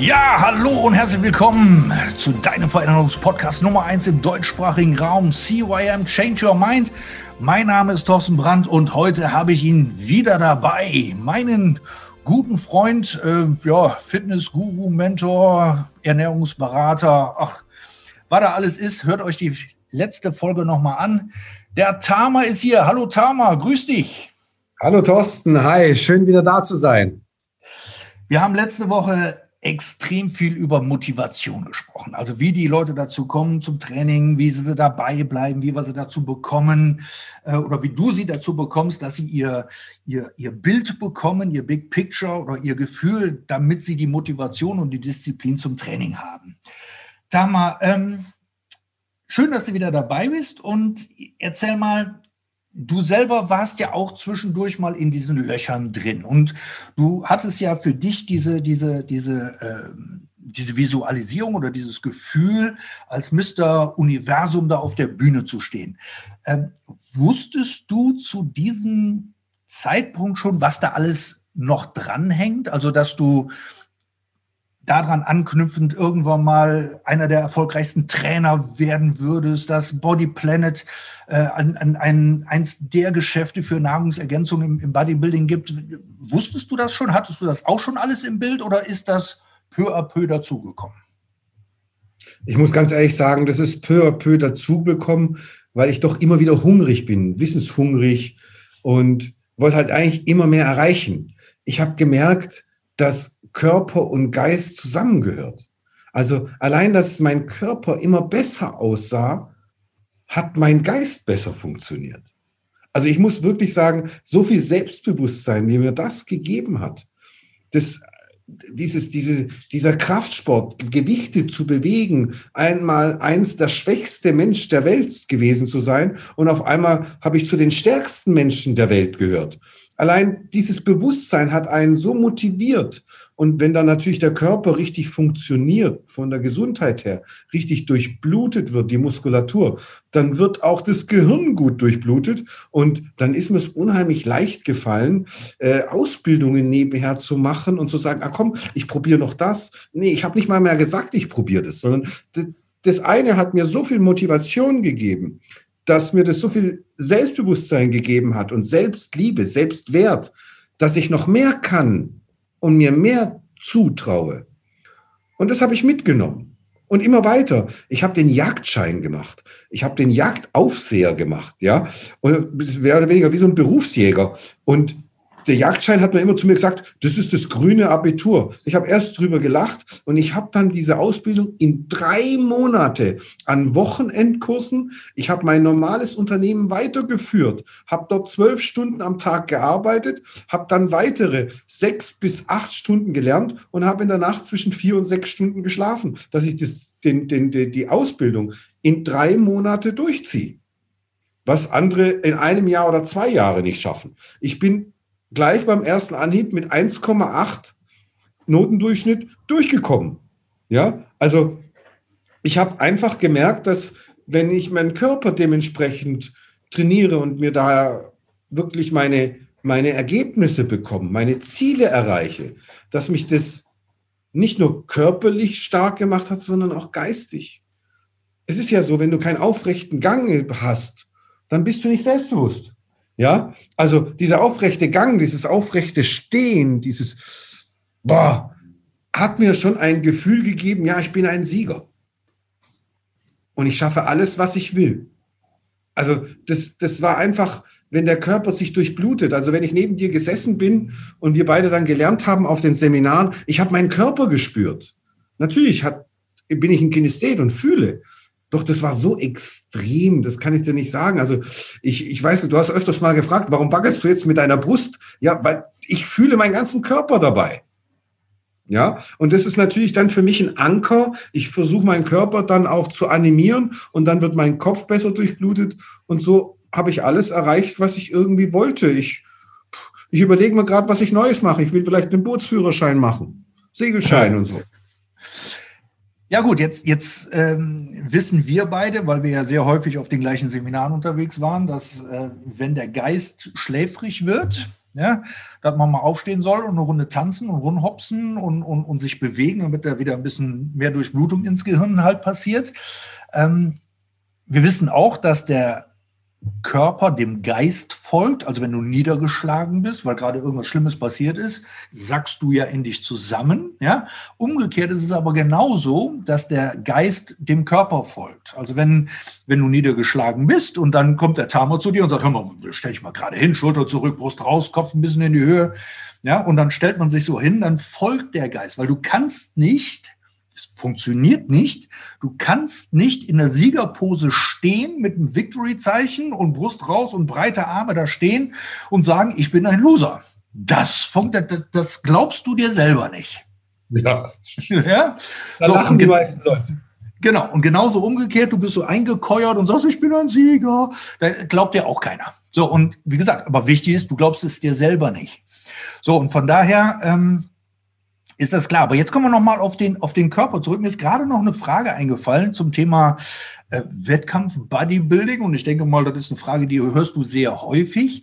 Ja, hallo und herzlich willkommen zu deinem Veränderungspodcast Nummer 1 im deutschsprachigen Raum CYM Change Your Mind. Mein Name ist Thorsten Brandt und heute habe ich ihn wieder dabei, meinen guten Freund, äh, ja, Fitness-Guru, Mentor, Ernährungsberater, ach, was da alles ist, hört euch die letzte Folge nochmal an. Der Tama ist hier. Hallo Tama, grüß dich. Hallo Thorsten, hi, schön wieder da zu sein. Wir haben letzte Woche extrem viel über Motivation gesprochen. Also wie die Leute dazu kommen zum Training, wie sie dabei bleiben, wie wir sie dazu bekommen äh, oder wie du sie dazu bekommst, dass sie ihr, ihr, ihr Bild bekommen, ihr Big Picture oder ihr Gefühl, damit sie die Motivation und die Disziplin zum Training haben. Tama, ähm, schön, dass du wieder dabei bist und erzähl mal, Du selber warst ja auch zwischendurch mal in diesen Löchern drin und du hattest ja für dich diese, diese, diese, äh, diese Visualisierung oder dieses Gefühl, als Mr. Universum da auf der Bühne zu stehen. Ähm, wusstest du zu diesem Zeitpunkt schon, was da alles noch dranhängt? Also, dass du daran anknüpfend irgendwann mal einer der erfolgreichsten Trainer werden würdest, dass Body Planet äh, ein, ein, ein, eins der Geschäfte für Nahrungsergänzung im, im Bodybuilding gibt. Wusstest du das schon? Hattest du das auch schon alles im Bild oder ist das peu à peu dazugekommen? Ich muss ganz ehrlich sagen, das ist peu à peu dazugekommen, weil ich doch immer wieder hungrig bin, wissenshungrig und wollte halt eigentlich immer mehr erreichen. Ich habe gemerkt, dass Körper und Geist zusammengehört. Also allein, dass mein Körper immer besser aussah, hat mein Geist besser funktioniert. Also ich muss wirklich sagen, so viel Selbstbewusstsein, wie mir das gegeben hat, das, dieses, diese, dieser Kraftsport, Gewichte zu bewegen, einmal eins der schwächste Mensch der Welt gewesen zu sein und auf einmal habe ich zu den stärksten Menschen der Welt gehört. Allein dieses Bewusstsein hat einen so motiviert und wenn dann natürlich der Körper richtig funktioniert, von der Gesundheit her, richtig durchblutet wird, die Muskulatur, dann wird auch das Gehirn gut durchblutet. Und dann ist mir es unheimlich leicht gefallen, äh, Ausbildungen nebenher zu machen und zu sagen, ah komm, ich probiere noch das. Nee, ich habe nicht mal mehr gesagt, ich probiere das, sondern das eine hat mir so viel Motivation gegeben, dass mir das so viel Selbstbewusstsein gegeben hat und Selbstliebe, Selbstwert, dass ich noch mehr kann und mir mehr zutraue. Und das habe ich mitgenommen. Und immer weiter. Ich habe den Jagdschein gemacht. Ich habe den Jagdaufseher gemacht, ja. Und mehr oder weniger wie so ein Berufsjäger. Und der Jagdschein hat mir immer zu mir gesagt, das ist das grüne Abitur. Ich habe erst drüber gelacht und ich habe dann diese Ausbildung in drei Monate an Wochenendkursen. Ich habe mein normales Unternehmen weitergeführt, habe dort zwölf Stunden am Tag gearbeitet, habe dann weitere sechs bis acht Stunden gelernt und habe in der Nacht zwischen vier und sechs Stunden geschlafen, dass ich das, den, den, die Ausbildung in drei Monate durchziehe was andere in einem Jahr oder zwei Jahre nicht schaffen. Ich bin gleich beim ersten Anhieb mit 1,8 Notendurchschnitt durchgekommen. Ja, also ich habe einfach gemerkt, dass wenn ich meinen Körper dementsprechend trainiere und mir da wirklich meine, meine Ergebnisse bekomme, meine Ziele erreiche, dass mich das nicht nur körperlich stark gemacht hat, sondern auch geistig. Es ist ja so, wenn du keinen aufrechten Gang hast, dann bist du nicht selbstbewusst. Ja, also dieser aufrechte Gang, dieses aufrechte Stehen, dieses, boah, hat mir schon ein Gefühl gegeben, ja, ich bin ein Sieger. Und ich schaffe alles, was ich will. Also das, das war einfach, wenn der Körper sich durchblutet. Also wenn ich neben dir gesessen bin und wir beide dann gelernt haben auf den Seminaren, ich habe meinen Körper gespürt. Natürlich hat, bin ich ein Kinesthet und fühle. Doch das war so extrem, das kann ich dir nicht sagen. Also ich, ich weiß, du hast öfters mal gefragt, warum wackelst du jetzt mit deiner Brust? Ja, weil ich fühle meinen ganzen Körper dabei. Ja, und das ist natürlich dann für mich ein Anker. Ich versuche meinen Körper dann auch zu animieren und dann wird mein Kopf besser durchblutet und so habe ich alles erreicht, was ich irgendwie wollte. Ich, ich überlege mir gerade, was ich Neues mache. Ich will vielleicht einen Bootsführerschein machen, Segelschein und so. Ja gut, jetzt, jetzt ähm, wissen wir beide, weil wir ja sehr häufig auf den gleichen Seminaren unterwegs waren, dass äh, wenn der Geist schläfrig wird, ja, dass man mal aufstehen soll und eine Runde tanzen und rumhopsen und, und, und sich bewegen, damit da wieder ein bisschen mehr Durchblutung ins Gehirn halt passiert. Ähm, wir wissen auch, dass der Körper dem Geist folgt. Also wenn du niedergeschlagen bist, weil gerade irgendwas Schlimmes passiert ist, sackst du ja in dich zusammen. Ja? Umgekehrt ist es aber genauso, dass der Geist dem Körper folgt. Also wenn, wenn du niedergeschlagen bist und dann kommt der Tama zu dir und sagt, hör mal, stell dich mal gerade hin, Schulter zurück, Brust raus, Kopf ein bisschen in die Höhe. Ja, und dann stellt man sich so hin, dann folgt der Geist, weil du kannst nicht es funktioniert nicht. Du kannst nicht in der Siegerpose stehen mit einem Victory-Zeichen und Brust raus und breite Arme da stehen und sagen, ich bin ein Loser. Das, das glaubst du dir selber nicht. Ja. ja? Da so, lachen die meisten Leute. Genau, und genauso umgekehrt, du bist so eingekeuert und sagst, ich bin ein Sieger. Da glaubt dir auch keiner. So, und wie gesagt, aber wichtig ist, du glaubst es dir selber nicht. So, und von daher, ähm, ist das klar. Aber jetzt kommen wir nochmal auf den, auf den Körper zurück. Mir ist gerade noch eine Frage eingefallen zum Thema äh, Wettkampf Bodybuilding. Und ich denke mal, das ist eine Frage, die hörst du sehr häufig.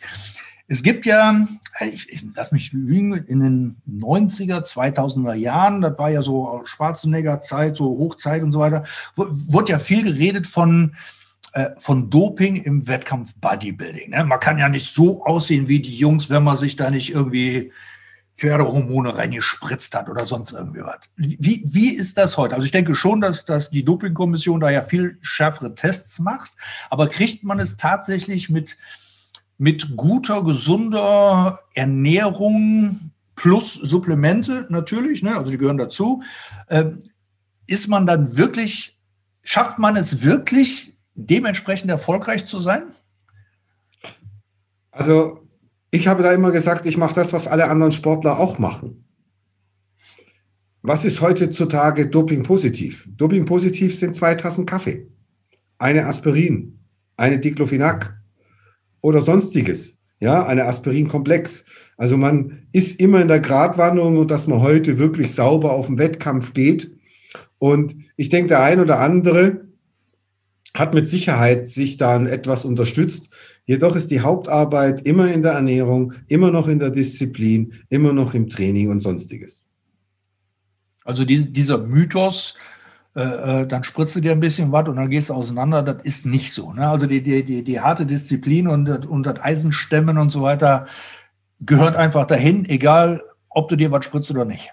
Es gibt ja, ich, ich lass mich lügen, in den 90er, 2000er Jahren, das war ja so Schwarzenegger-Zeit, so Hochzeit und so weiter, wurde ja viel geredet von, äh, von Doping im Wettkampf Bodybuilding. Ne? Man kann ja nicht so aussehen wie die Jungs, wenn man sich da nicht irgendwie Pferdehormone reingespritzt hat oder sonst irgendwie was. Wie, wie ist das heute? Also ich denke schon, dass, dass die Dopingkommission da ja viel schärfere Tests macht, aber kriegt man es tatsächlich mit, mit guter, gesunder Ernährung plus Supplemente natürlich, ne, also die gehören dazu, ähm, ist man dann wirklich, schafft man es wirklich, dementsprechend erfolgreich zu sein? Also ich habe da immer gesagt, ich mache das, was alle anderen Sportler auch machen. Was ist heutzutage Doping-positiv? Doping-positiv sind zwei Tassen Kaffee, eine Aspirin, eine Diclofenac oder sonstiges. Ja, eine Aspirin-Komplex. Also man ist immer in der Gratwanderung dass man heute wirklich sauber auf den Wettkampf geht. Und ich denke, der ein oder andere hat mit Sicherheit sich dann etwas unterstützt. Jedoch ist die Hauptarbeit immer in der Ernährung, immer noch in der Disziplin, immer noch im Training und sonstiges. Also die, dieser Mythos, äh, äh dann spritzt du dir ein bisschen was und dann gehst du auseinander, das ist nicht so. Ne? Also die, die, die, die harte Disziplin und, und das Eisenstemmen und so weiter gehört einfach dahin, egal ob du dir was spritzt oder nicht.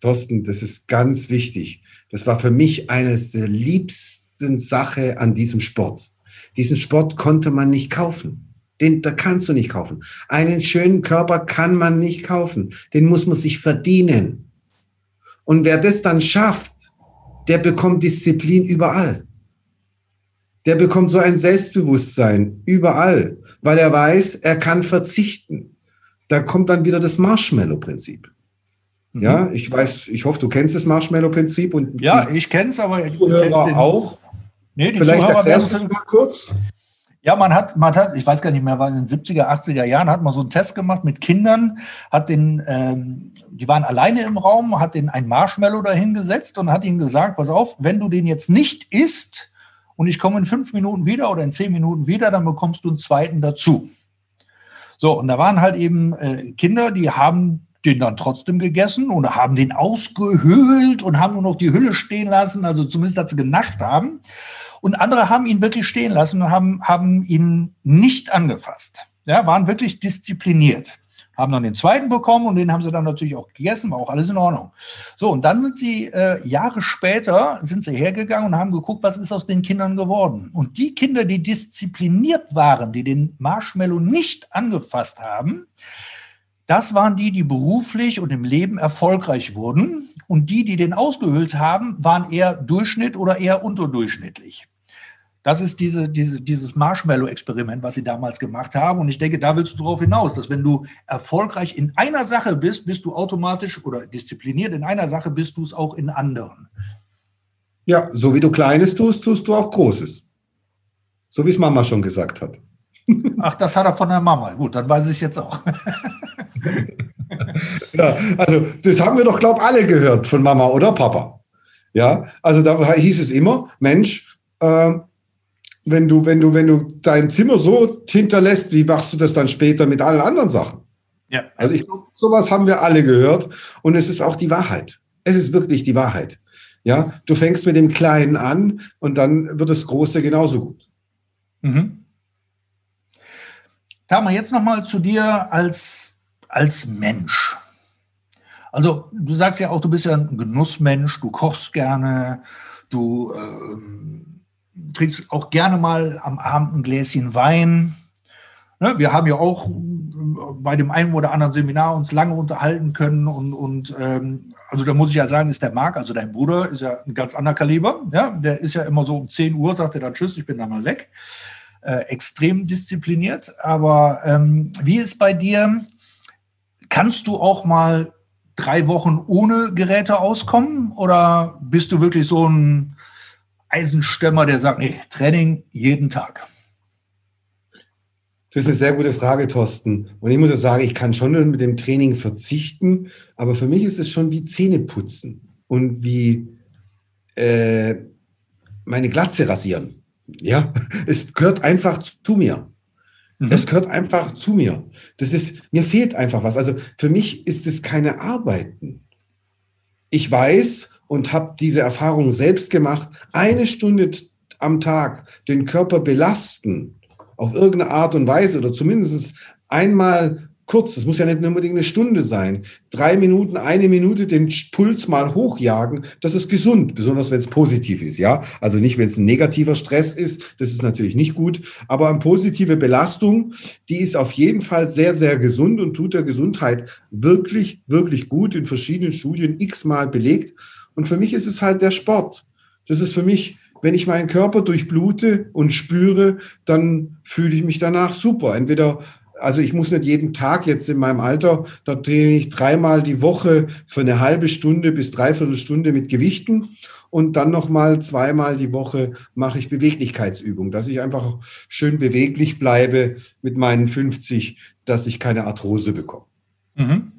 Thorsten, das ist ganz wichtig. Das war für mich eines der liebsten liebsten Sache an diesem Sport. Diesen Sport konnte man nicht kaufen. Den, da kannst du nicht kaufen. Einen schönen Körper kann man nicht kaufen. Den muss man sich verdienen. Und wer das dann schafft, der bekommt Disziplin überall. Der bekommt so ein Selbstbewusstsein überall, weil er weiß, er kann verzichten. Da kommt dann wieder das Marshmallow-Prinzip. Mhm. Ja, ich weiß, ich hoffe, du kennst das Marshmallow-Prinzip und ja, ich kenne es, aber ich auch. Nee, die Vielleicht erklärst du es mal kurz. Ja, man hat, man hat, ich weiß gar nicht mehr, weil in den 70er, 80er Jahren hat man so einen Test gemacht mit Kindern, hat den, ähm, die waren alleine im Raum, hat den ein Marshmallow dahingesetzt und hat ihnen gesagt, pass auf, wenn du den jetzt nicht isst und ich komme in fünf Minuten wieder oder in zehn Minuten wieder, dann bekommst du einen zweiten dazu. So, und da waren halt eben äh, Kinder, die haben den dann trotzdem gegessen und haben den ausgehöhlt und haben nur noch die Hülle stehen lassen, also zumindest, dass sie genascht haben. Und andere haben ihn wirklich stehen lassen und haben, haben ihn nicht angefasst. Ja, waren wirklich diszipliniert. Haben dann den zweiten bekommen und den haben sie dann natürlich auch gegessen, war auch alles in Ordnung. So, und dann sind sie äh, Jahre später, sind sie hergegangen und haben geguckt, was ist aus den Kindern geworden. Und die Kinder, die diszipliniert waren, die den Marshmallow nicht angefasst haben, das waren die, die beruflich und im Leben erfolgreich wurden. Und die, die den ausgehöhlt haben, waren eher Durchschnitt oder eher unterdurchschnittlich. Das ist diese, diese, dieses Marshmallow-Experiment, was sie damals gemacht haben. Und ich denke, da willst du darauf hinaus, dass wenn du erfolgreich in einer Sache bist, bist du automatisch oder diszipliniert in einer Sache, bist du es auch in anderen. Ja, so wie du Kleines tust, tust du auch Großes. So wie es Mama schon gesagt hat. Ach, das hat er von der Mama. Gut, dann weiß ich es jetzt auch. ja, also das haben wir doch, glaube ich, alle gehört von Mama oder Papa. Ja, also da hieß es immer, Mensch, äh, wenn du, wenn du, wenn du dein Zimmer so hinterlässt, wie machst du das dann später mit allen anderen Sachen? Ja. Also ich glaube, sowas haben wir alle gehört und es ist auch die Wahrheit. Es ist wirklich die Wahrheit. Ja, du fängst mit dem Kleinen an und dann wird das Große genauso gut. Mhm. Tama, jetzt nochmal zu dir als, als Mensch. Also du sagst ja auch, du bist ja ein Genussmensch, du kochst gerne, du äh, trinkst auch gerne mal am Abend ein Gläschen Wein. Ne, wir haben ja auch bei dem einen oder anderen Seminar uns lange unterhalten können und, und ähm, also da muss ich ja sagen, ist der Marc, also dein Bruder, ist ja ein ganz anderer Kaliber. Ja, der ist ja immer so um 10 Uhr, sagt er dann Tschüss, ich bin dann mal weg. Äh, extrem diszipliniert. Aber ähm, wie ist bei dir? Kannst du auch mal drei Wochen ohne Geräte auskommen? Oder bist du wirklich so ein Eisenstämmer, der sagt, nee, Training jeden Tag? Das ist eine sehr gute Frage, Thorsten. Und ich muss auch sagen, ich kann schon mit dem Training verzichten, aber für mich ist es schon wie Zähneputzen und wie äh, meine Glatze rasieren. Ja, es gehört einfach zu mir. Mhm. Es gehört einfach zu mir. Das ist, mir fehlt einfach was. Also für mich ist es keine Arbeiten. Ich weiß und habe diese Erfahrung selbst gemacht, eine Stunde am Tag den Körper belasten, auf irgendeine Art und Weise oder zumindest einmal kurz, das muss ja nicht unbedingt eine Stunde sein, drei Minuten, eine Minute den Puls mal hochjagen, das ist gesund, besonders wenn es positiv ist, ja. Also nicht, wenn es ein negativer Stress ist, das ist natürlich nicht gut, aber eine positive Belastung, die ist auf jeden Fall sehr, sehr gesund und tut der Gesundheit wirklich, wirklich gut, in verschiedenen Studien x-mal belegt. Und für mich ist es halt der Sport. Das ist für mich wenn ich meinen Körper durchblute und spüre, dann fühle ich mich danach super. Entweder, also ich muss nicht jeden Tag jetzt in meinem Alter, da trainiere ich dreimal die Woche für eine halbe Stunde bis dreiviertel Stunde mit Gewichten und dann nochmal zweimal die Woche mache ich Beweglichkeitsübungen, dass ich einfach schön beweglich bleibe mit meinen 50, dass ich keine Arthrose bekomme. Mhm.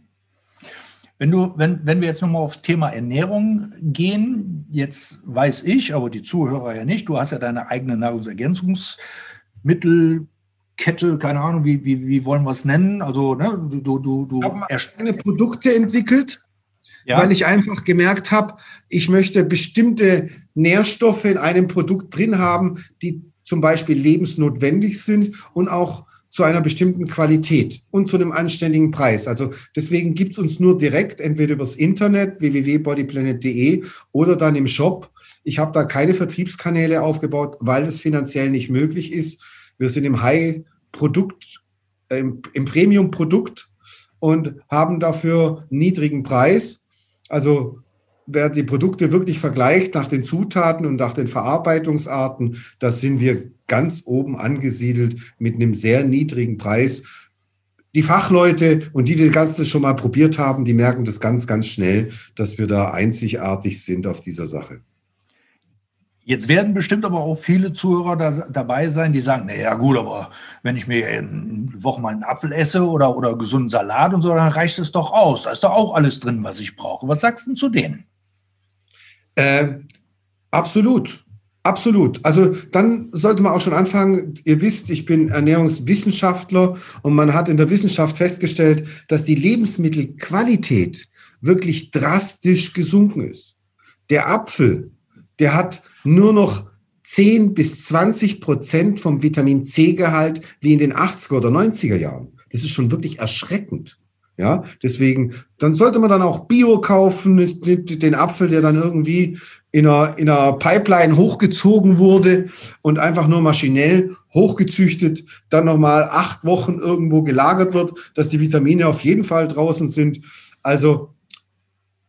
Wenn du, wenn, wenn wir jetzt nochmal auf Thema Ernährung gehen, jetzt weiß ich, aber die Zuhörer ja nicht, du hast ja deine eigene Nahrungsergänzungsmittelkette, keine Ahnung, wie, wie, wie wollen wir es nennen? Also, ne, du, du, du, du eigene Produkte entwickelt, ja. weil ich einfach gemerkt habe, ich möchte bestimmte Nährstoffe in einem Produkt drin haben, die zum Beispiel lebensnotwendig sind und auch zu einer bestimmten Qualität und zu einem anständigen Preis. Also deswegen gibt's uns nur direkt, entweder übers Internet www.bodyplanet.de oder dann im Shop. Ich habe da keine Vertriebskanäle aufgebaut, weil es finanziell nicht möglich ist. Wir sind im High-Produkt, äh, im, im Premium-Produkt und haben dafür niedrigen Preis. Also wer die Produkte wirklich vergleicht nach den Zutaten und nach den Verarbeitungsarten, da sind wir ganz oben angesiedelt mit einem sehr niedrigen Preis. Die Fachleute und die, die das Ganze schon mal probiert haben, die merken das ganz, ganz schnell, dass wir da einzigartig sind auf dieser Sache. Jetzt werden bestimmt aber auch viele Zuhörer da, dabei sein, die sagen, naja gut, aber wenn ich mir eine Woche mal einen Apfel esse oder, oder gesunden Salat und so, dann reicht es doch aus. Da ist doch auch alles drin, was ich brauche. Was sagst du zu denen? Äh, absolut. Absolut. Also dann sollte man auch schon anfangen. Ihr wisst, ich bin Ernährungswissenschaftler und man hat in der Wissenschaft festgestellt, dass die Lebensmittelqualität wirklich drastisch gesunken ist. Der Apfel, der hat nur noch 10 bis 20 Prozent vom Vitamin C-Gehalt wie in den 80er oder 90er Jahren. Das ist schon wirklich erschreckend. Ja, deswegen, dann sollte man dann auch Bio kaufen, den Apfel, der dann irgendwie in einer, in einer Pipeline hochgezogen wurde und einfach nur maschinell hochgezüchtet, dann nochmal acht Wochen irgendwo gelagert wird, dass die Vitamine auf jeden Fall draußen sind. Also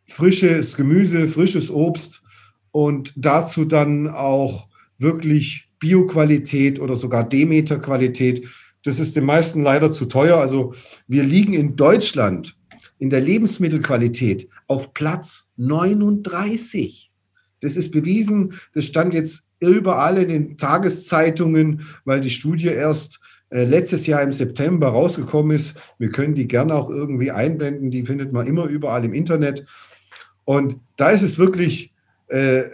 frisches Gemüse, frisches Obst und dazu dann auch wirklich Bioqualität oder sogar Demeter-Qualität. Das ist den meisten leider zu teuer. Also wir liegen in Deutschland in der Lebensmittelqualität auf Platz 39. Das ist bewiesen. Das stand jetzt überall in den Tageszeitungen, weil die Studie erst äh, letztes Jahr im September rausgekommen ist. Wir können die gerne auch irgendwie einblenden. Die findet man immer überall im Internet. Und da ist es wirklich äh,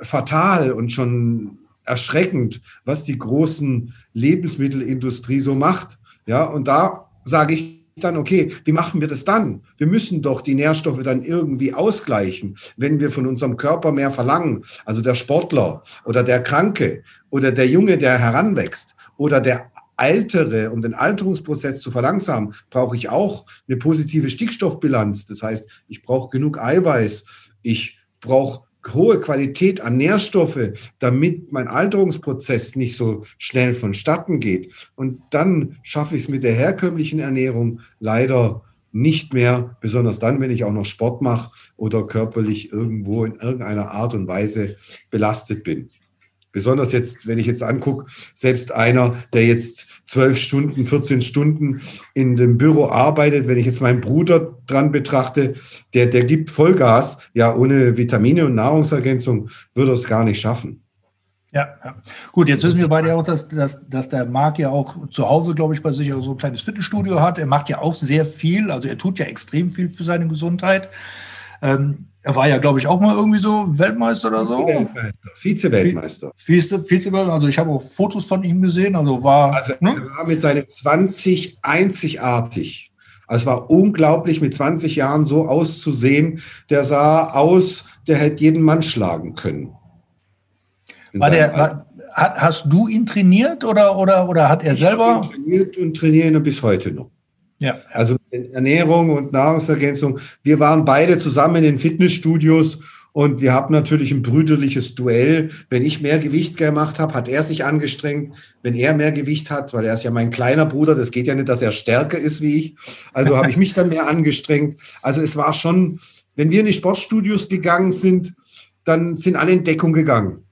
fatal und schon erschreckend, was die großen Lebensmittelindustrie so macht. Ja, und da sage ich dann, okay, wie machen wir das dann? Wir müssen doch die Nährstoffe dann irgendwie ausgleichen, wenn wir von unserem Körper mehr verlangen. Also der Sportler oder der Kranke oder der Junge, der heranwächst oder der Altere, um den Alterungsprozess zu verlangsamen, brauche ich auch eine positive Stickstoffbilanz. Das heißt, ich brauche genug Eiweiß, ich brauche hohe Qualität an Nährstoffe, damit mein Alterungsprozess nicht so schnell vonstatten geht. Und dann schaffe ich es mit der herkömmlichen Ernährung leider nicht mehr, besonders dann, wenn ich auch noch Sport mache oder körperlich irgendwo in irgendeiner Art und Weise belastet bin. Besonders jetzt, wenn ich jetzt angucke, selbst einer, der jetzt zwölf Stunden, 14 Stunden in dem Büro arbeitet, wenn ich jetzt meinen Bruder dran betrachte, der, der gibt Vollgas, ja, ohne Vitamine und Nahrungsergänzung würde er es gar nicht schaffen. Ja, ja, gut, jetzt wissen wir beide auch, dass, dass, dass der Marc ja auch zu Hause, glaube ich, bei sich so ein kleines Fitnessstudio hat. Er macht ja auch sehr viel, also er tut ja extrem viel für seine Gesundheit. Ähm, er war ja, glaube ich, auch mal irgendwie so Weltmeister oder so. Vize-Weltmeister. Vize Vize-Weltmeister. Also ich habe auch Fotos von ihm gesehen. Also war. Also ne? er war mit seinem 20 einzigartig. Also es war unglaublich, mit 20 Jahren so auszusehen. Der sah aus, der hätte jeden Mann schlagen können. War der, war, hast du ihn trainiert oder, oder, oder hat er ich selber? Trainiert und trainiere ihn bis heute noch. Ja. Also Ernährung und Nahrungsergänzung. Wir waren beide zusammen in den Fitnessstudios und wir haben natürlich ein brüderliches Duell. Wenn ich mehr Gewicht gemacht habe, hat er sich angestrengt. Wenn er mehr Gewicht hat, weil er ist ja mein kleiner Bruder, das geht ja nicht, dass er stärker ist wie ich. Also habe ich mich dann mehr angestrengt. Also es war schon, wenn wir in die Sportstudios gegangen sind, dann sind alle in Deckung gegangen.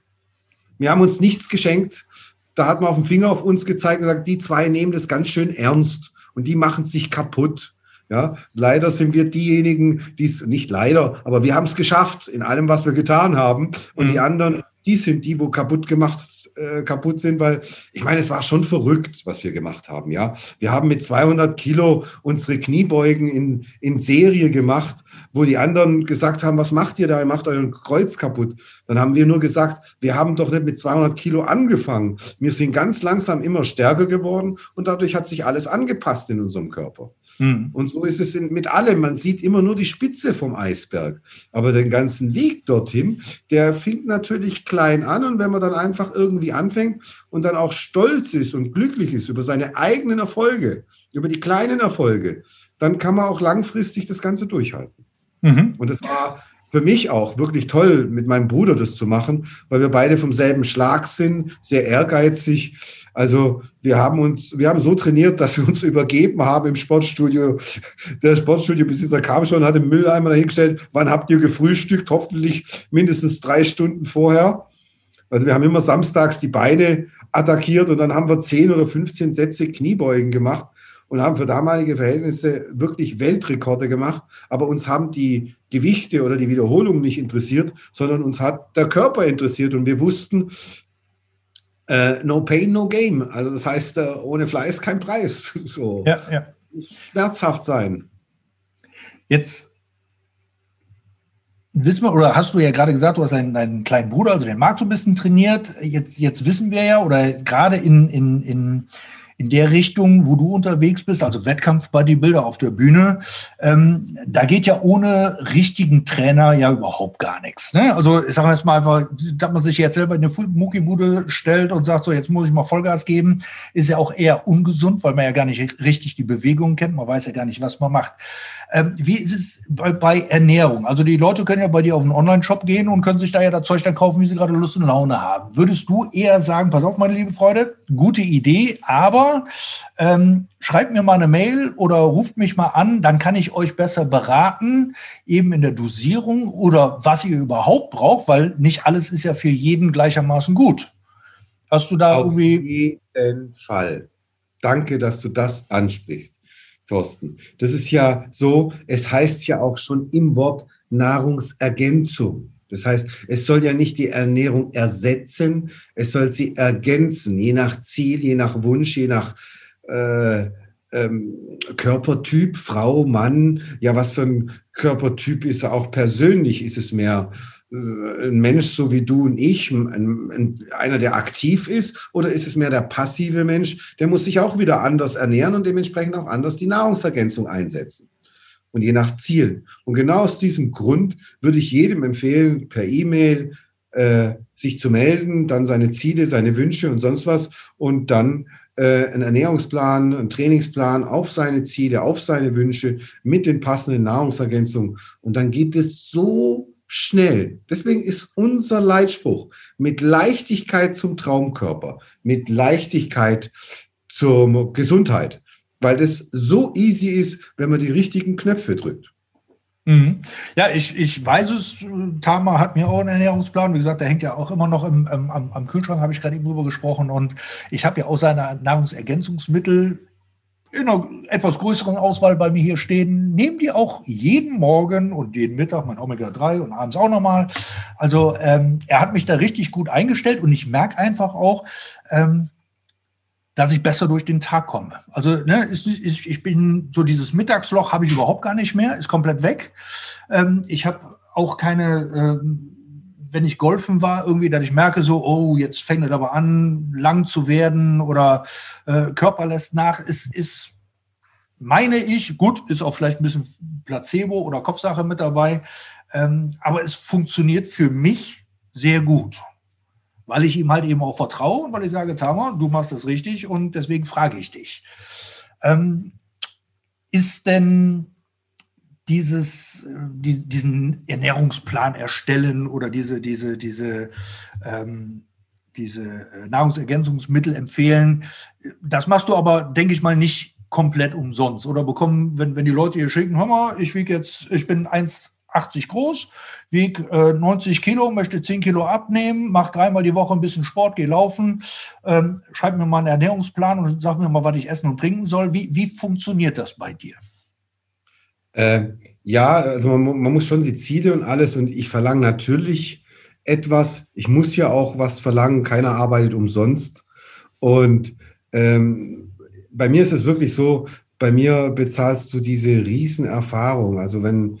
Wir haben uns nichts geschenkt. Da hat man auf den Finger auf uns gezeigt und gesagt, die zwei nehmen das ganz schön ernst und die machen sich kaputt. Ja, leider sind wir diejenigen, die es nicht leider, aber wir haben es geschafft in allem, was wir getan haben. Und mhm. die anderen, die sind die, wo kaputt gemacht, äh, kaputt sind, weil ich meine, es war schon verrückt, was wir gemacht haben. Ja, wir haben mit 200 Kilo unsere Kniebeugen in, in Serie gemacht, wo die anderen gesagt haben, was macht ihr da? Ihr macht euren Kreuz kaputt. Dann haben wir nur gesagt, wir haben doch nicht mit 200 Kilo angefangen. Wir sind ganz langsam immer stärker geworden und dadurch hat sich alles angepasst in unserem Körper. Mhm. Und so ist es mit allem. Man sieht immer nur die Spitze vom Eisberg. Aber den ganzen Weg dorthin, der fängt natürlich klein an. Und wenn man dann einfach irgendwie anfängt und dann auch stolz ist und glücklich ist über seine eigenen Erfolge, über die kleinen Erfolge, dann kann man auch langfristig das Ganze durchhalten. Mhm. Und das war für mich auch wirklich toll, mit meinem Bruder das zu machen, weil wir beide vom selben Schlag sind, sehr ehrgeizig. Also wir haben uns, wir haben so trainiert, dass wir uns übergeben haben im Sportstudio. Der Sportstudiobesitzer kam schon, hat den Mülleimer dahingestellt. Wann habt ihr gefrühstückt? Hoffentlich mindestens drei Stunden vorher. Also wir haben immer samstags die Beine attackiert und dann haben wir 10 oder 15 Sätze Kniebeugen gemacht und haben für damalige Verhältnisse wirklich Weltrekorde gemacht. Aber uns haben die Gewichte oder die Wiederholung nicht interessiert, sondern uns hat der Körper interessiert. Und wir wussten, äh, no pain, no game. Also das heißt, äh, ohne Fleiß kein Preis. So. Ja, ja. Schmerzhaft sein. Jetzt wissen wir, oder hast du ja gerade gesagt, du hast einen, deinen kleinen Bruder, also den Marc so ein bisschen trainiert. Jetzt, jetzt wissen wir ja, oder gerade in, in, in in der Richtung, wo du unterwegs bist, also Wettkampf-Bodybuilder auf der Bühne, ähm, da geht ja ohne richtigen Trainer ja überhaupt gar nichts. Ne? Also ich sage jetzt mal einfach, dass man sich jetzt selber in eine Muckibude stellt und sagt, so jetzt muss ich mal Vollgas geben, ist ja auch eher ungesund, weil man ja gar nicht richtig die Bewegung kennt, man weiß ja gar nicht, was man macht. Ähm, wie ist es bei, bei, Ernährung? Also die Leute können ja bei dir auf einen Online-Shop gehen und können sich da ja das Zeug dann kaufen, wie sie gerade Lust und Laune haben. Würdest du eher sagen, pass auf, meine liebe Freude, gute Idee, aber ähm, schreibt mir mal eine Mail oder ruft mich mal an, dann kann ich euch besser beraten, eben in der Dosierung oder was ihr überhaupt braucht, weil nicht alles ist ja für jeden gleichermaßen gut. Hast du da Auf irgendwie. jeden Fall. Danke, dass du das ansprichst, Thorsten. Das ist ja so, es heißt ja auch schon im Wort Nahrungsergänzung. Das heißt, es soll ja nicht die Ernährung ersetzen, es soll sie ergänzen, je nach Ziel, je nach Wunsch, je nach äh, ähm, Körpertyp, Frau, Mann. Ja, was für ein Körpertyp ist er auch persönlich? Ist es mehr ein Mensch so wie du und ich, ein, ein, einer, der aktiv ist, oder ist es mehr der passive Mensch? Der muss sich auch wieder anders ernähren und dementsprechend auch anders die Nahrungsergänzung einsetzen. Und je nach Ziel. Und genau aus diesem Grund würde ich jedem empfehlen, per E-Mail äh, sich zu melden, dann seine Ziele, seine Wünsche und sonst was und dann äh, einen Ernährungsplan, einen Trainingsplan auf seine Ziele, auf seine Wünsche mit den passenden Nahrungsergänzungen. Und dann geht es so schnell. Deswegen ist unser Leitspruch mit Leichtigkeit zum Traumkörper, mit Leichtigkeit zur Gesundheit, weil das so easy ist, wenn man die richtigen Knöpfe drückt. Mhm. Ja, ich, ich weiß es. Tama hat mir auch einen Ernährungsplan. Wie gesagt, der hängt ja auch immer noch im, im am, am Kühlschrank, habe ich gerade eben drüber gesprochen. Und ich habe ja auch seine Nahrungsergänzungsmittel in einer etwas größeren Auswahl bei mir hier stehen, nehmen die auch jeden Morgen und jeden Mittag mein Omega-3 und abends auch nochmal. Also ähm, er hat mich da richtig gut eingestellt und ich merke einfach auch, ähm, dass ich besser durch den Tag komme. Also ne, ist, ist, ich bin so dieses Mittagsloch habe ich überhaupt gar nicht mehr, ist komplett weg. Ähm, ich habe auch keine ähm, wenn ich golfen war, irgendwie, dass ich merke, so, oh, jetzt fängt es aber an, lang zu werden oder äh, Körper lässt nach, ist, ist, meine ich, gut, ist auch vielleicht ein bisschen Placebo oder Kopfsache mit dabei, ähm, aber es funktioniert für mich sehr gut, weil ich ihm halt eben auch vertraue und weil ich sage, Tama, du machst das richtig und deswegen frage ich dich. Ähm, ist denn dieses, die, diesen Ernährungsplan erstellen oder diese, diese, diese, ähm, diese äh, Nahrungsergänzungsmittel empfehlen. Das machst du aber, denke ich mal, nicht komplett umsonst. Oder bekommen, wenn, wenn die Leute hier schicken, hör mal, ich wiege jetzt, ich bin 1,80 groß, wiege äh, 90 Kilo, möchte 10 Kilo abnehmen, mache dreimal die Woche ein bisschen Sport, gehe laufen, ähm, schreib mir mal einen Ernährungsplan und sag mir mal, was ich essen und trinken soll. Wie, wie funktioniert das bei dir? Äh, ja, also man, man, muss schon die Ziele und alles und ich verlange natürlich etwas. Ich muss ja auch was verlangen. Keiner arbeitet umsonst. Und ähm, bei mir ist es wirklich so, bei mir bezahlst du diese Riesenerfahrung. Also wenn,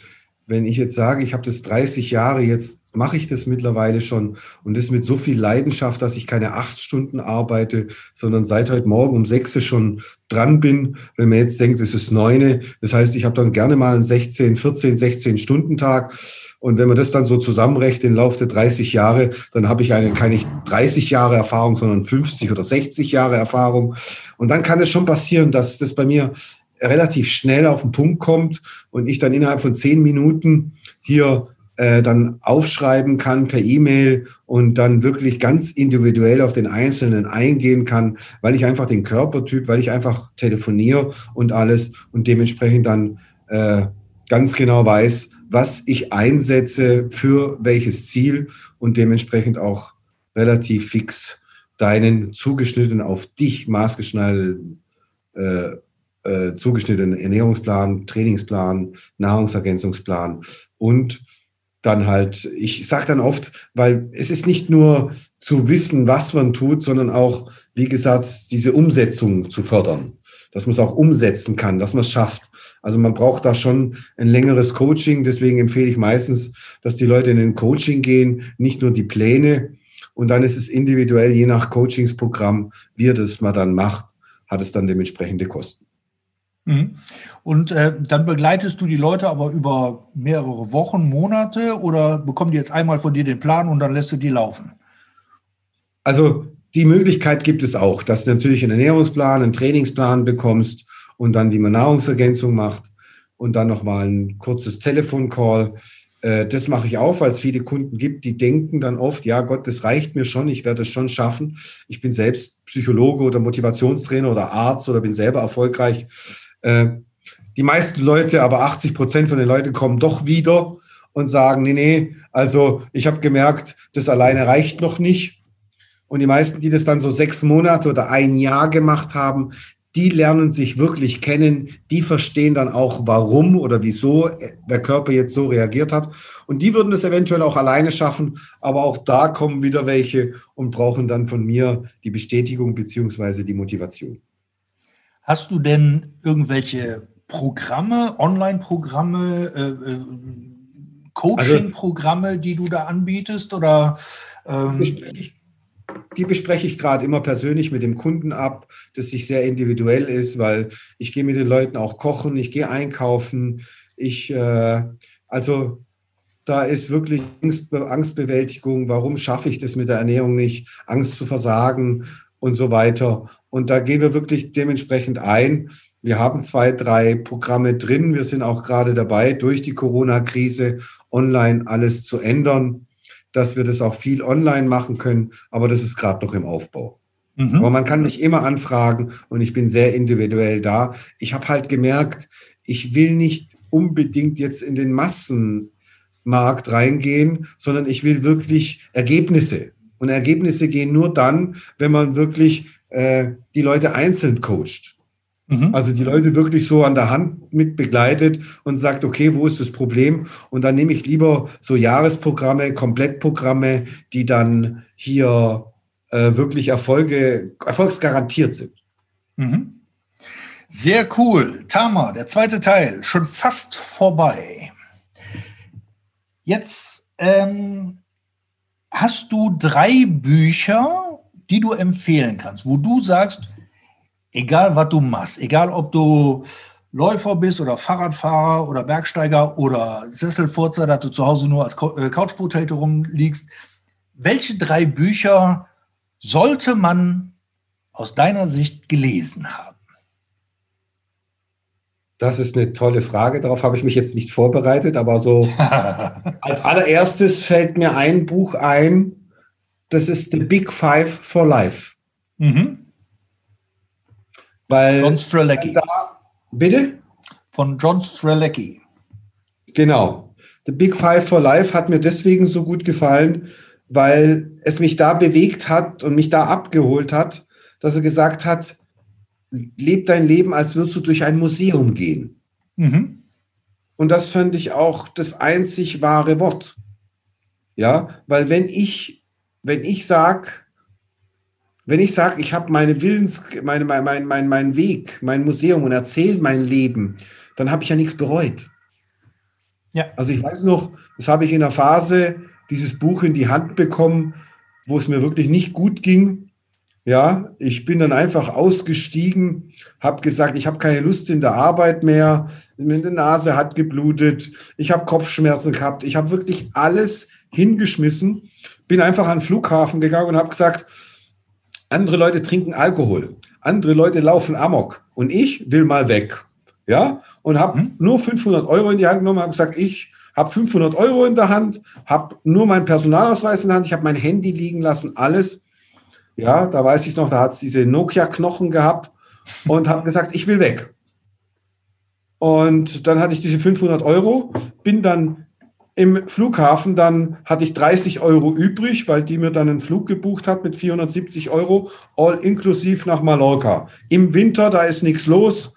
wenn ich jetzt sage, ich habe das 30 Jahre, jetzt mache ich das mittlerweile schon und das mit so viel Leidenschaft, dass ich keine acht Stunden arbeite, sondern seit heute Morgen um sechs schon dran bin. Wenn man jetzt denkt, es ist neune, das heißt, ich habe dann gerne mal einen 16, 14, 16 Stunden Tag. Und wenn man das dann so zusammenrechnet im Laufe der 30 Jahre, dann habe ich eine keine 30 Jahre Erfahrung, sondern 50 oder 60 Jahre Erfahrung. Und dann kann es schon passieren, dass das bei mir relativ schnell auf den Punkt kommt und ich dann innerhalb von zehn Minuten hier äh, dann aufschreiben kann per E-Mail und dann wirklich ganz individuell auf den Einzelnen eingehen kann, weil ich einfach den Körpertyp, weil ich einfach telefoniere und alles und dementsprechend dann äh, ganz genau weiß, was ich einsetze für welches Ziel und dementsprechend auch relativ fix deinen zugeschnittenen, auf dich maßgeschneiderten äh, äh, zugeschnittenen Ernährungsplan, Trainingsplan, Nahrungsergänzungsplan und dann halt, ich sage dann oft, weil es ist nicht nur zu wissen, was man tut, sondern auch, wie gesagt, diese Umsetzung zu fördern, dass man es auch umsetzen kann, dass man es schafft. Also man braucht da schon ein längeres Coaching. Deswegen empfehle ich meistens, dass die Leute in ein Coaching gehen, nicht nur die Pläne. Und dann ist es individuell, je nach Coachingsprogramm, wie er das mal dann macht, hat es dann dementsprechende Kosten. Mhm. Und äh, dann begleitest du die Leute aber über mehrere Wochen, Monate oder bekommen die jetzt einmal von dir den Plan und dann lässt du die laufen? Also die Möglichkeit gibt es auch, dass du natürlich einen Ernährungsplan, einen Trainingsplan bekommst und dann, wie man Nahrungsergänzung macht und dann nochmal ein kurzes Telefoncall. Äh, das mache ich auch, weil es viele Kunden gibt, die denken dann oft, ja Gott, das reicht mir schon, ich werde es schon schaffen. Ich bin selbst Psychologe oder Motivationstrainer oder Arzt oder bin selber erfolgreich die meisten Leute, aber 80 Prozent von den Leuten kommen doch wieder und sagen, nee, nee, also ich habe gemerkt, das alleine reicht noch nicht. Und die meisten, die das dann so sechs Monate oder ein Jahr gemacht haben, die lernen sich wirklich kennen, die verstehen dann auch, warum oder wieso der Körper jetzt so reagiert hat. Und die würden es eventuell auch alleine schaffen, aber auch da kommen wieder welche und brauchen dann von mir die Bestätigung beziehungsweise die Motivation. Hast du denn irgendwelche Programme, Online-Programme, äh, äh Coaching-Programme, also, die du da anbietest? Oder ähm die bespreche ich gerade immer persönlich mit dem Kunden ab, dass sich sehr individuell ist, weil ich gehe mit den Leuten auch kochen, ich gehe einkaufen, ich äh, also da ist wirklich Angst, Angstbewältigung, warum schaffe ich das mit der Ernährung nicht, Angst zu versagen und so weiter. Und da gehen wir wirklich dementsprechend ein. Wir haben zwei, drei Programme drin. Wir sind auch gerade dabei, durch die Corona-Krise online alles zu ändern dass wir das auch viel online machen können, aber das ist gerade noch im Aufbau. Mhm. Aber man kann mich immer anfragen und ich bin sehr individuell da. Ich habe halt gemerkt, ich will nicht unbedingt jetzt in den Massenmarkt reingehen, sondern ich will wirklich Ergebnisse. Und Ergebnisse gehen nur dann, wenn man wirklich äh, die Leute einzeln coacht. Mhm. Also die Leute wirklich so an der Hand mit begleitet und sagt, okay, wo ist das Problem? Und dann nehme ich lieber so Jahresprogramme, Komplettprogramme, die dann hier äh, wirklich Erfolge, erfolgsgarantiert sind. Mhm. Sehr cool. Tama, der zweite Teil, schon fast vorbei. Jetzt ähm, hast du drei Bücher, die du empfehlen kannst, wo du sagst, egal was du machst, egal ob du Läufer bist oder Fahrradfahrer oder Bergsteiger oder Sesselfurzer, dass du zu Hause nur als äh, Couch Potato rumliegst, welche drei Bücher sollte man aus deiner Sicht gelesen haben? Das ist eine tolle Frage. Darauf habe ich mich jetzt nicht vorbereitet, aber so als allererstes fällt mir ein Buch ein. Das ist The Big Five for Life. Mhm. Weil John Strelecki. Da, bitte? Von John Strelecki. Genau. The Big Five for Life hat mir deswegen so gut gefallen, weil es mich da bewegt hat und mich da abgeholt hat, dass er gesagt hat, leb dein Leben, als würdest du durch ein Museum gehen. Mhm. Und das fand ich auch das einzig wahre Wort. Ja, weil wenn ich, wenn ich sage, wenn ich sage, ich habe meine Willens, meine, mein, mein, mein, mein Weg, mein Museum und erzähle mein Leben, dann habe ich ja nichts bereut. Ja. Also ich weiß noch, das habe ich in der Phase, dieses Buch in die Hand bekommen, wo es mir wirklich nicht gut ging. Ja, ich bin dann einfach ausgestiegen, habe gesagt, ich habe keine Lust in der Arbeit mehr, meine Nase hat geblutet, ich habe Kopfschmerzen gehabt, ich habe wirklich alles hingeschmissen, bin einfach an den Flughafen gegangen und habe gesagt, andere Leute trinken Alkohol. Andere Leute laufen Amok. Und ich will mal weg. Ja? Und habe hm? nur 500 Euro in die Hand genommen, habe gesagt, ich habe 500 Euro in der Hand, habe nur meinen Personalausweis in der Hand, ich habe mein Handy liegen lassen, alles. Ja, da weiß ich noch, da hat es diese Nokia-Knochen gehabt und habe gesagt, ich will weg. Und dann hatte ich diese 500 Euro, bin dann im Flughafen dann hatte ich 30 Euro übrig, weil die mir dann einen Flug gebucht hat mit 470 Euro, all inklusiv nach Mallorca. Im Winter, da ist nichts los.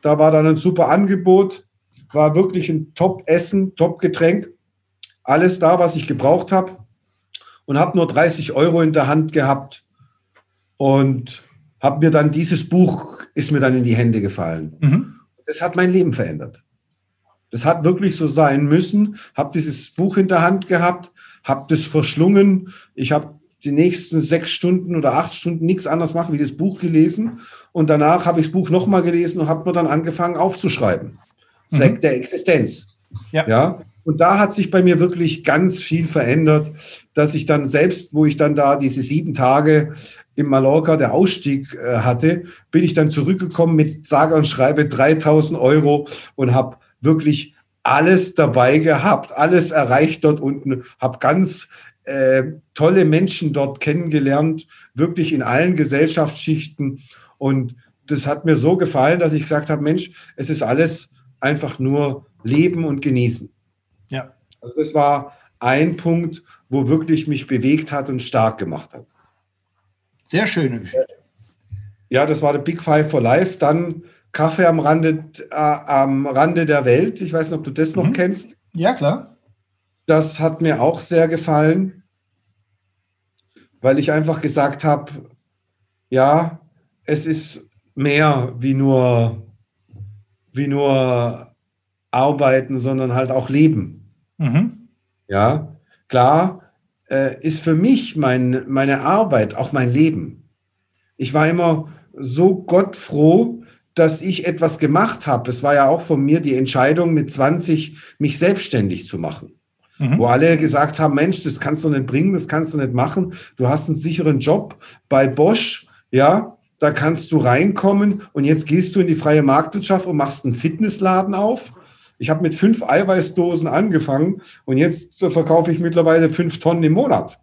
Da war dann ein super Angebot, war wirklich ein Top-Essen, Top-Getränk. Alles da, was ich gebraucht habe. Und habe nur 30 Euro in der Hand gehabt. Und habe mir dann dieses Buch, ist mir dann in die Hände gefallen. Mhm. Das hat mein Leben verändert. Das hat wirklich so sein müssen. Habe dieses Buch in der Hand gehabt, habe das verschlungen. Ich habe die nächsten sechs Stunden oder acht Stunden nichts anderes machen wie das Buch gelesen. Und danach habe ich das Buch nochmal gelesen und habe mir dann angefangen aufzuschreiben. Zweck mhm. der Existenz. Ja. ja. Und da hat sich bei mir wirklich ganz viel verändert, dass ich dann selbst, wo ich dann da diese sieben Tage im Mallorca der Ausstieg äh, hatte, bin ich dann zurückgekommen mit sage und schreibe 3000 Euro und habe wirklich alles dabei gehabt, alles erreicht dort unten, habe ganz äh, tolle Menschen dort kennengelernt, wirklich in allen Gesellschaftsschichten. Und das hat mir so gefallen, dass ich gesagt habe, Mensch, es ist alles einfach nur Leben und Genießen. Ja. Also das war ein Punkt, wo wirklich mich bewegt hat und stark gemacht hat. Sehr schöne Geschichte. Ja, das war der Big Five for Life. Dann Kaffee am Rande, äh, am Rande der Welt. Ich weiß nicht, ob du das noch mhm. kennst. Ja, klar. Das hat mir auch sehr gefallen, weil ich einfach gesagt habe, ja, es ist mehr wie nur, wie nur arbeiten, sondern halt auch leben. Mhm. Ja, klar, äh, ist für mich mein, meine Arbeit auch mein Leben. Ich war immer so gottfroh, dass ich etwas gemacht habe. Es war ja auch von mir die Entscheidung, mit 20 mich selbstständig zu machen. Mhm. Wo alle gesagt haben, Mensch, das kannst du nicht bringen, das kannst du nicht machen. Du hast einen sicheren Job bei Bosch, ja, da kannst du reinkommen und jetzt gehst du in die freie Marktwirtschaft und machst einen Fitnessladen auf. Ich habe mit fünf Eiweißdosen angefangen und jetzt verkaufe ich mittlerweile fünf Tonnen im Monat.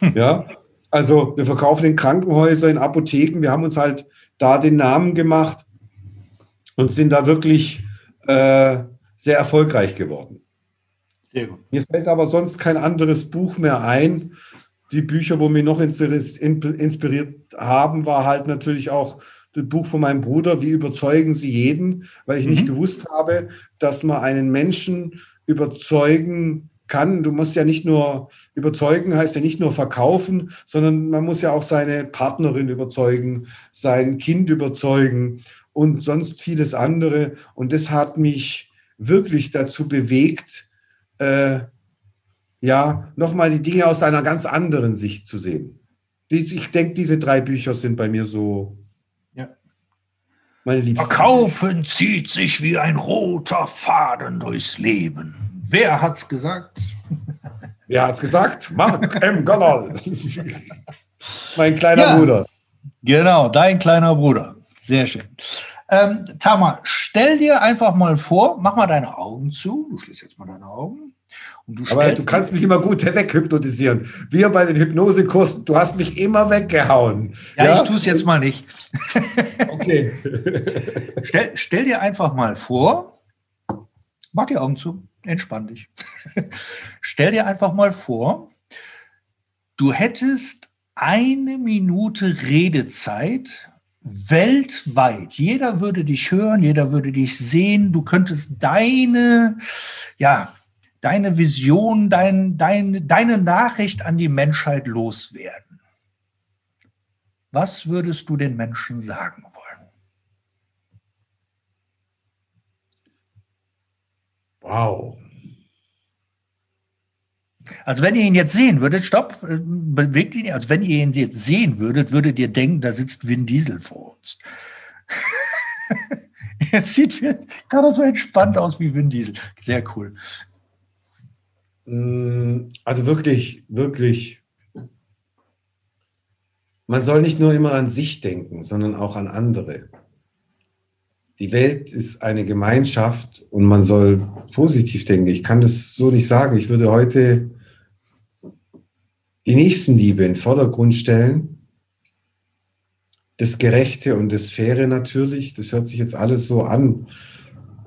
Ja, also wir verkaufen in Krankenhäusern, in Apotheken. Wir haben uns halt da den Namen gemacht und sind da wirklich äh, sehr erfolgreich geworden. Sehr gut. Mir fällt aber sonst kein anderes Buch mehr ein. Die Bücher, wo mich noch inspiriert haben, war halt natürlich auch das Buch von meinem Bruder, Wie überzeugen Sie jeden, weil ich mhm. nicht gewusst habe, dass man einen Menschen überzeugen kann. Du musst ja nicht nur überzeugen, heißt ja nicht nur verkaufen, sondern man muss ja auch seine Partnerin überzeugen, sein Kind überzeugen und sonst vieles andere. Und das hat mich wirklich dazu bewegt, äh, ja, nochmal die Dinge aus einer ganz anderen Sicht zu sehen. Ich denke, diese drei Bücher sind bei mir so ja. meine. Verkaufen zieht sich wie ein roter Faden durchs Leben. Wer hat's gesagt? Wer hat's gesagt? Mark M. Gollal. mein kleiner ja, Bruder. Genau, dein kleiner Bruder. Sehr schön. Ähm, Tama, stell dir einfach mal vor, mach mal deine Augen zu. Du schließt jetzt mal deine Augen. Du Aber du kannst mich immer gut weghypnotisieren. Wir bei den Hypnosekursen, du hast mich immer weggehauen. Ja, ja? ich tue es jetzt mal nicht. okay. stell, stell dir einfach mal vor, mach die Augen zu entspann dich. Stell dir einfach mal vor, du hättest eine Minute Redezeit weltweit. Jeder würde dich hören, jeder würde dich sehen. Du könntest deine, ja, deine Vision, dein, dein, deine Nachricht an die Menschheit loswerden. Was würdest du den Menschen sagen wollen? Wow. Also wenn ihr ihn jetzt sehen würdet, stopp, äh, bewegt ihn, also wenn ihr ihn jetzt sehen würdet, würdet ihr denken, da sitzt Vin Diesel vor uns. er sieht gerade so entspannt aus wie Vin Diesel. Sehr cool. Mm, also wirklich, wirklich. Man soll nicht nur immer an sich denken, sondern auch an andere. Die Welt ist eine Gemeinschaft und man soll positiv denken. Ich kann das so nicht sagen. Ich würde heute die Nächstenliebe in den Vordergrund stellen. Das Gerechte und das Faire natürlich, das hört sich jetzt alles so an,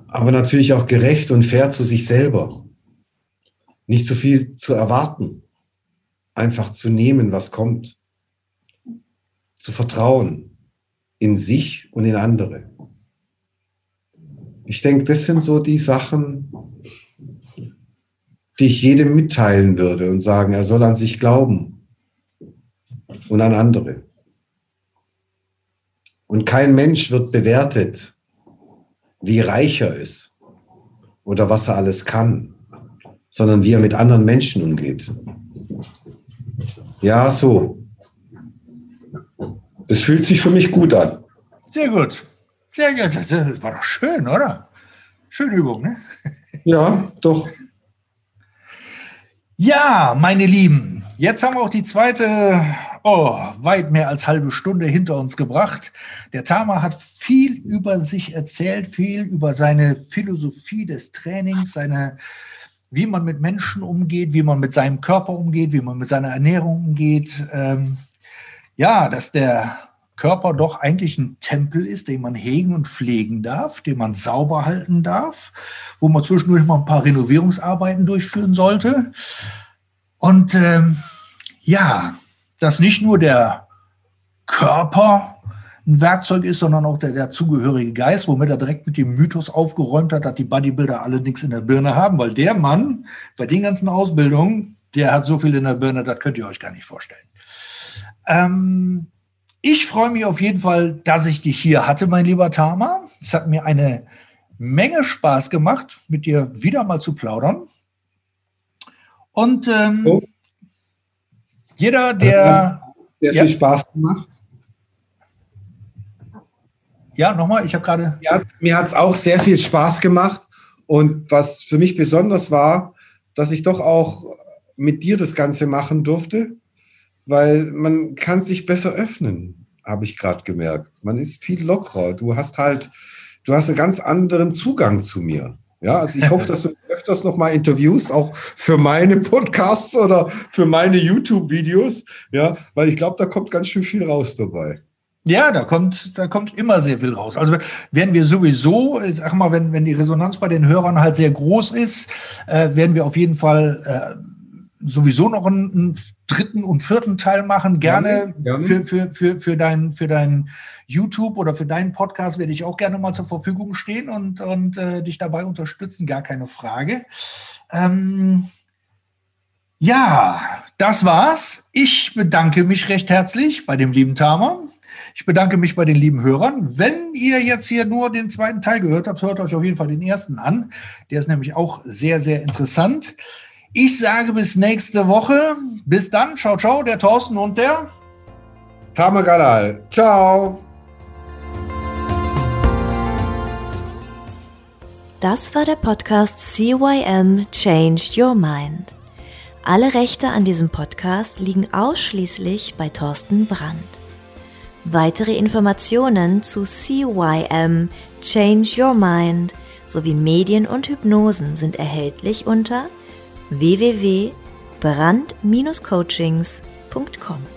aber natürlich auch gerecht und fair zu sich selber. Nicht zu viel zu erwarten, einfach zu nehmen, was kommt. Zu vertrauen in sich und in andere. Ich denke, das sind so die Sachen, die ich jedem mitteilen würde und sagen, er soll an sich glauben und an andere. Und kein Mensch wird bewertet, wie reich er ist oder was er alles kann, sondern wie er mit anderen Menschen umgeht. Ja, so. Das fühlt sich für mich gut an. Sehr gut. Sehr gut. Das war doch schön, oder? Schöne Übung, ne? Ja, doch. Ja, meine Lieben, jetzt haben wir auch die zweite, oh, weit mehr als halbe Stunde hinter uns gebracht. Der Tama hat viel über sich erzählt, viel über seine Philosophie des Trainings, seine, wie man mit Menschen umgeht, wie man mit seinem Körper umgeht, wie man mit seiner Ernährung umgeht. Ähm, ja, dass der Körper doch eigentlich ein Tempel ist, den man hegen und pflegen darf, den man sauber halten darf, wo man zwischendurch mal ein paar Renovierungsarbeiten durchführen sollte. Und ähm, ja, dass nicht nur der Körper ein Werkzeug ist, sondern auch der, der zugehörige Geist, womit er direkt mit dem Mythos aufgeräumt hat, dass die Bodybuilder alle nichts in der Birne haben, weil der Mann bei den ganzen Ausbildungen, der hat so viel in der Birne, das könnt ihr euch gar nicht vorstellen. Ähm, ich freue mich auf jeden Fall, dass ich dich hier hatte, mein lieber Tama. Es hat mir eine Menge Spaß gemacht, mit dir wieder mal zu plaudern. Und ähm, oh. jeder, der. Sehr viel ja, Spaß gemacht. Ja, nochmal, ich habe gerade. Ja, mir hat es auch sehr viel Spaß gemacht. Und was für mich besonders war, dass ich doch auch mit dir das Ganze machen durfte, weil man kann sich besser öffnen, habe ich gerade gemerkt. Man ist viel lockerer. Du hast halt, du hast einen ganz anderen Zugang zu mir. Ja, also ich hoffe, dass du öfters noch mal interviewst, auch für meine Podcasts oder für meine YouTube-Videos, ja, weil ich glaube, da kommt ganz schön viel raus dabei. Ja, da kommt, da kommt immer sehr viel raus. Also werden wir sowieso, ich sag mal, wenn, wenn die Resonanz bei den Hörern halt sehr groß ist, äh, werden wir auf jeden Fall äh, sowieso noch einen, einen, dritten und vierten Teil machen. Gerne, gerne, gerne. Für, für, für, für, dein, für dein YouTube oder für deinen Podcast werde ich auch gerne mal zur Verfügung stehen und, und äh, dich dabei unterstützen, gar keine Frage. Ähm, ja, das war's. Ich bedanke mich recht herzlich bei dem lieben Tama. Ich bedanke mich bei den lieben Hörern. Wenn ihr jetzt hier nur den zweiten Teil gehört habt, hört euch auf jeden Fall den ersten an. Der ist nämlich auch sehr, sehr interessant. Ich sage bis nächste Woche. Bis dann. Ciao, ciao. Der Thorsten und der Tamagalal. Ciao. Das war der Podcast CYM Changed Your Mind. Alle Rechte an diesem Podcast liegen ausschließlich bei Thorsten Brandt. Weitere Informationen zu CYM Change Your Mind sowie Medien und Hypnosen sind erhältlich unter www.brand-coachings.com.